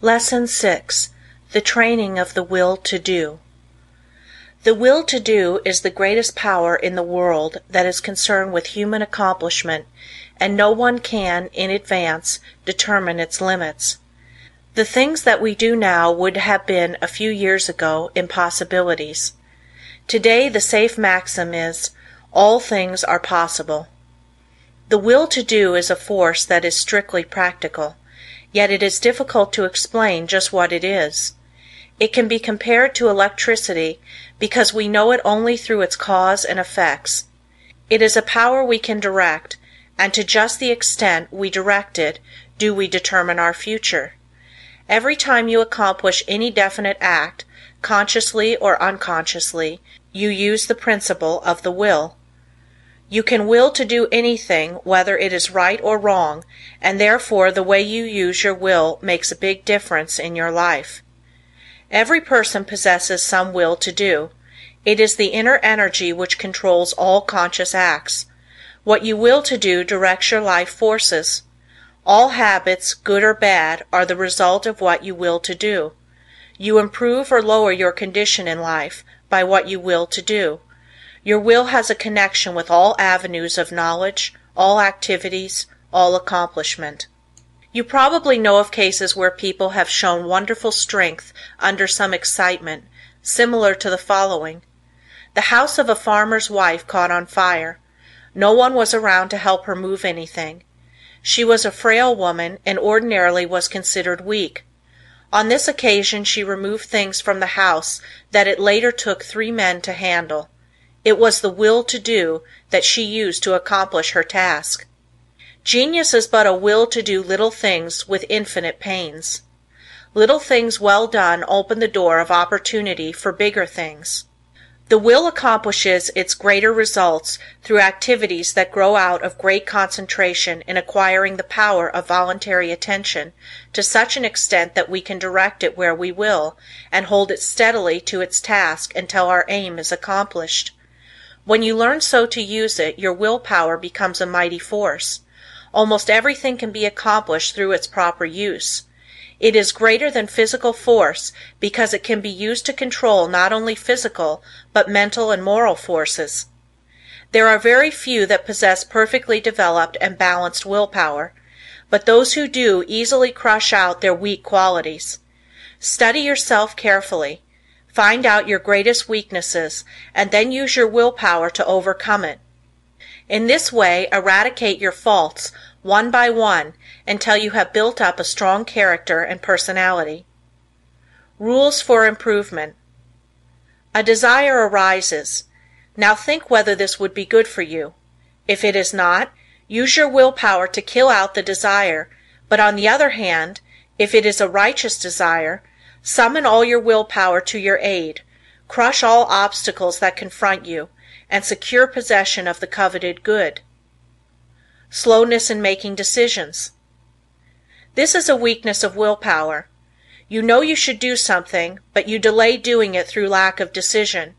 LESSON VI. THE TRAINING OF THE WILL TO DO The Will to Do is the greatest power in the world that is concerned with human accomplishment and no one can, in advance, determine its limits. The things that we do now would have been a few years ago impossibilities. Today the safe maxim is: "All things are possible." The Will to Do is a force that is strictly practical, yet it is difficult to explain just what it is. It can be compared to electricity because we know it only through its cause and effects. It is a power we can direct, and to just the extent we direct it do we determine our future. Every time you accomplish any definite act, consciously or unconsciously, you use the principle of the will. You can will to do anything whether it is right or wrong, and therefore the way you use your will makes a big difference in your life. Every person possesses some will to do. It is the inner energy which controls all conscious acts. What you will to do directs your life forces. All habits, good or bad, are the result of what you will to do. You improve or lower your condition in life by what you will to do. Your will has a connection with all avenues of knowledge, all activities, all accomplishment. You probably know of cases where people have shown wonderful strength under some excitement, similar to the following: The house of a farmer's wife caught on fire. No one was around to help her move anything. She was a frail woman and ordinarily was considered weak. On this occasion she removed things from the house that it later took three men to handle. It was the Will to Do that she used to accomplish her task. Genius is but a will to do little things with infinite pains. Little things well done open the door of opportunity for bigger things. The will accomplishes its greater results through activities that grow out of great concentration in acquiring the power of voluntary attention to such an extent that we can direct it where we will, and hold it steadily to its task until our aim is accomplished. When you learn so to use it your will power becomes a mighty force. Almost everything can be accomplished through its proper use. It is greater than physical force because it can be used to control not only physical but mental and moral forces. There are very few that possess perfectly developed and balanced will power, but those who do easily crush out their weak qualities. Study yourself carefully. Find out your greatest weaknesses and then use your will power to overcome it. In this way eradicate your faults one by one until you have built up a strong character and personality. Rules for Improvement A desire arises. Now think whether this would be good for you. If it is not, use your will power to kill out the desire, but on the other hand, if it is a righteous desire, Summon all your will power to your aid, crush all obstacles that confront you, and secure possession of the coveted good. Slowness in Making Decisions. This is a weakness of will power. You know you should do something, but you delay doing it through lack of decision.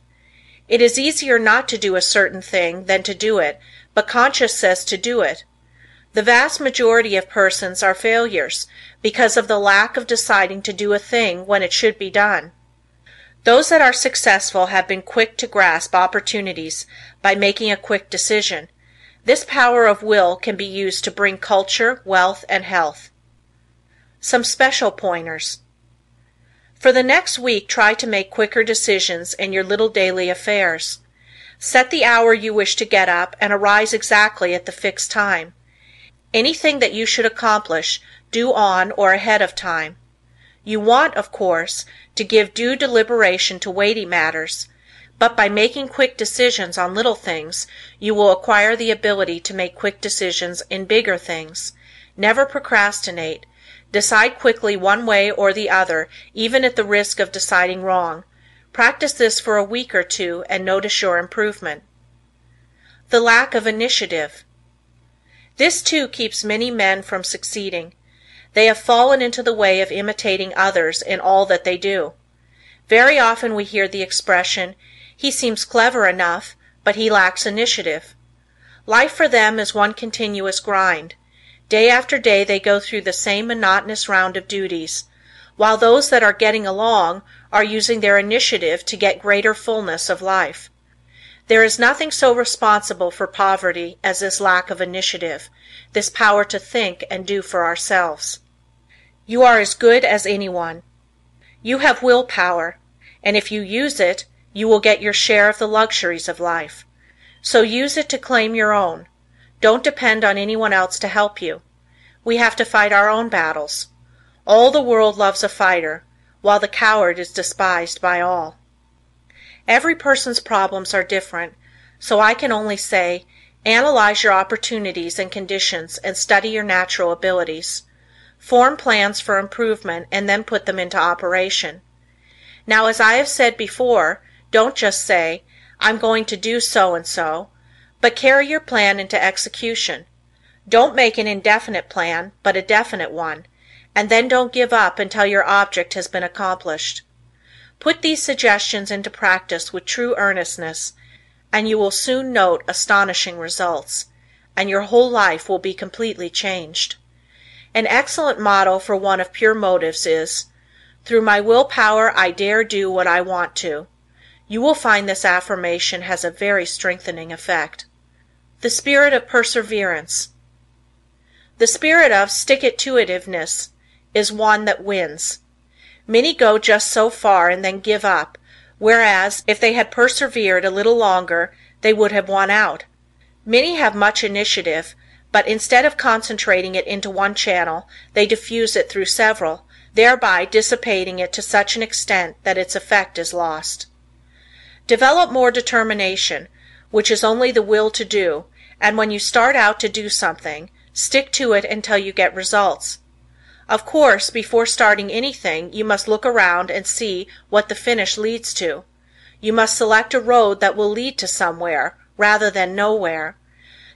It is easier not to do a certain thing than to do it, but conscience says to do it. The vast majority of persons are failures because of the lack of deciding to do a thing when it should be done. Those that are successful have been quick to grasp opportunities by making a quick decision. This power of will can be used to bring culture, wealth and health. Some special pointers. For the next week try to make quicker decisions in your little daily affairs. Set the hour you wish to get up and arise exactly at the fixed time. Anything that you should accomplish, do on or ahead of time. You want, of course, to give due deliberation to weighty matters, but by making quick decisions on little things you will acquire the ability to make quick decisions in bigger things. Never procrastinate. Decide quickly one way or the other even at the risk of deciding wrong. Practice this for a week or two and notice your improvement. The lack of initiative. This too keeps many men from succeeding. They have fallen into the way of imitating others in all that they do. Very often we hear the expression, "He seems clever enough, but he lacks initiative." Life for them is one continuous grind. Day after day they go through the same monotonous round of duties. while those that are "getting along" are using their initiative to get greater fullness of life. There is nothing so responsible for poverty as this lack of initiative, this power to think and do for ourselves. You are as good as anyone. You have will power, and if you use it you will get your share of the luxuries of life. So use it to claim your own. Don't depend on anyone else to help you. We have to fight our own battles. All the world loves a fighter, while the coward is despised by all. Every person's problems are different, so I can only say, analyze your opportunities and conditions and study your natural abilities. Form plans for improvement and then put them into operation. Now as I have said before, don't just say, "I'm going to do so and so," but carry your plan into execution. Don't make an indefinite plan, but a definite one, and then don't give up until your object has been accomplished. Put these suggestions into practice with true earnestness, and you will soon note astonishing results, and your whole life will be completely changed. An excellent motto for one of pure motives is, "Through my will power I dare do what I want to." You will find this affirmation has a very strengthening effect. The Spirit of Perseverance. The spirit of "stick it to itiveness" is one that wins. Many go just so far and then give up, whereas, if they had persevered a little longer they would have won out. Many have much initiative, but instead of concentrating it into one channel they diffuse it through several, thereby dissipating it to such an extent that its effect is lost. Develop more determination, which is only the will to do, and when you start out to do something, stick to it until you get results. Of course, before starting anything you must look around and see what the finish leads to. You must select a road that will lead to somewhere, rather than nowhere.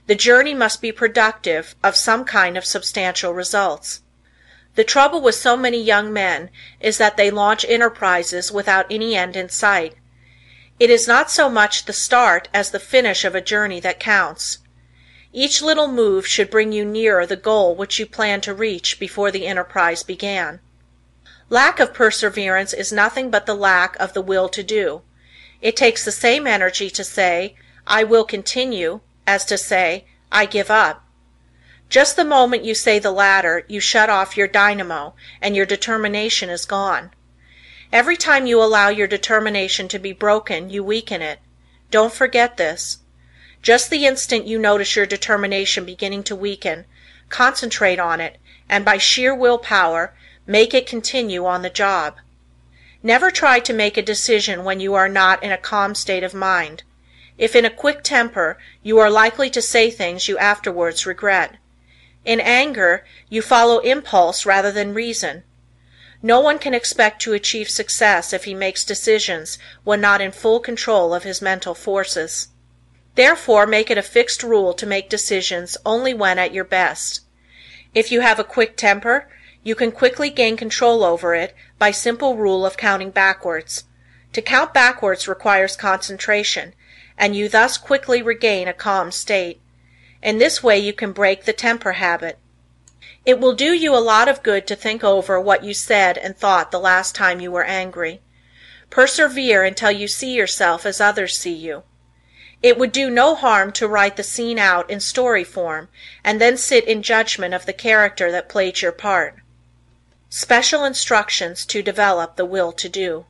The journey must be productive of some kind of substantial results. The trouble with so many young men is that they launch enterprises without any end in sight. It is not so much the start as the finish of a journey that counts. Each little move should bring you nearer the goal which you planned to reach before the enterprise began. Lack of perseverance is nothing but the lack of the will to do. It takes the same energy to say, "I will continue," as to say, "I give up." Just the moment you say the latter you shut off your dynamo, and your determination is gone. Every time you allow your determination to be broken you weaken it. Don't forget this. Just the instant you notice your determination beginning to weaken, concentrate on it and by sheer will power make it continue on the job. Never try to make a decision when you are not in a calm state of mind. If in a quick temper you are likely to say things you afterwards regret. In anger you follow impulse rather than reason. No one can expect to achieve success if he makes decisions when not in full control of his mental forces. Therefore make it a fixed rule to make decisions only when at your best. If you have a quick temper, you can quickly gain control over it by simple rule of counting backwards. To count backwards requires concentration, and you thus quickly regain a calm state. In this way you can break the temper habit. It will do you a lot of good to think over what you said and thought the last time you were angry. Persevere until you see yourself as others see you. It would do no harm to write the scene out in story form and then sit in judgment of the character that played your part. Special Instructions to Develop the Will to Do.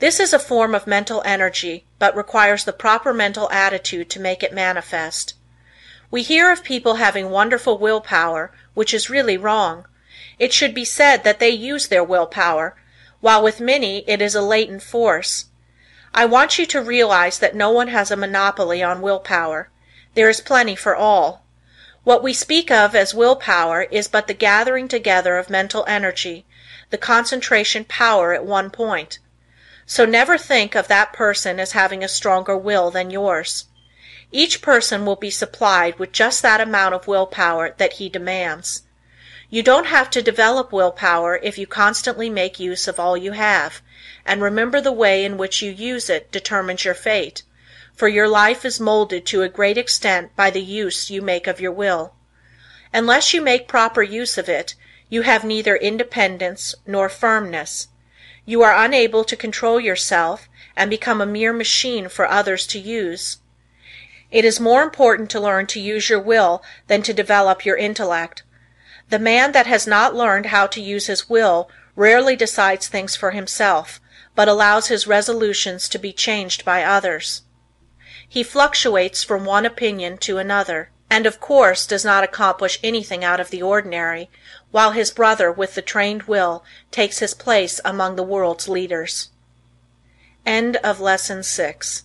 This is a form of mental energy, but requires the proper mental attitude to make it manifest. We hear of people having wonderful will power, which is really wrong. It should be said that they use their will power, while with many it is a latent force. I want you to realize that no one has a monopoly on will power. There is plenty for all. What we speak of as will power is but the gathering together of mental energy, the concentration power at one point. So never think of that person as having a stronger will than yours. Each person will be supplied with just that amount of will power that he demands. You don't have to develop will power if you constantly make use of all you have, and remember the way in which you use it determines your fate, for your life is molded to a great extent by the use you make of your will. Unless you make proper use of it, You have neither independence nor firmness. You are unable to control yourself and become a mere machine for others to use. It is more important to learn to use your will than to develop your intellect. The man that has not learned how to use his will rarely decides things for himself, but allows his resolutions to be changed by others. He fluctuates from one opinion to another, and of course does not accomplish anything out of the ordinary, while his brother with the trained will takes his place among the world's leaders. End of lesson VII.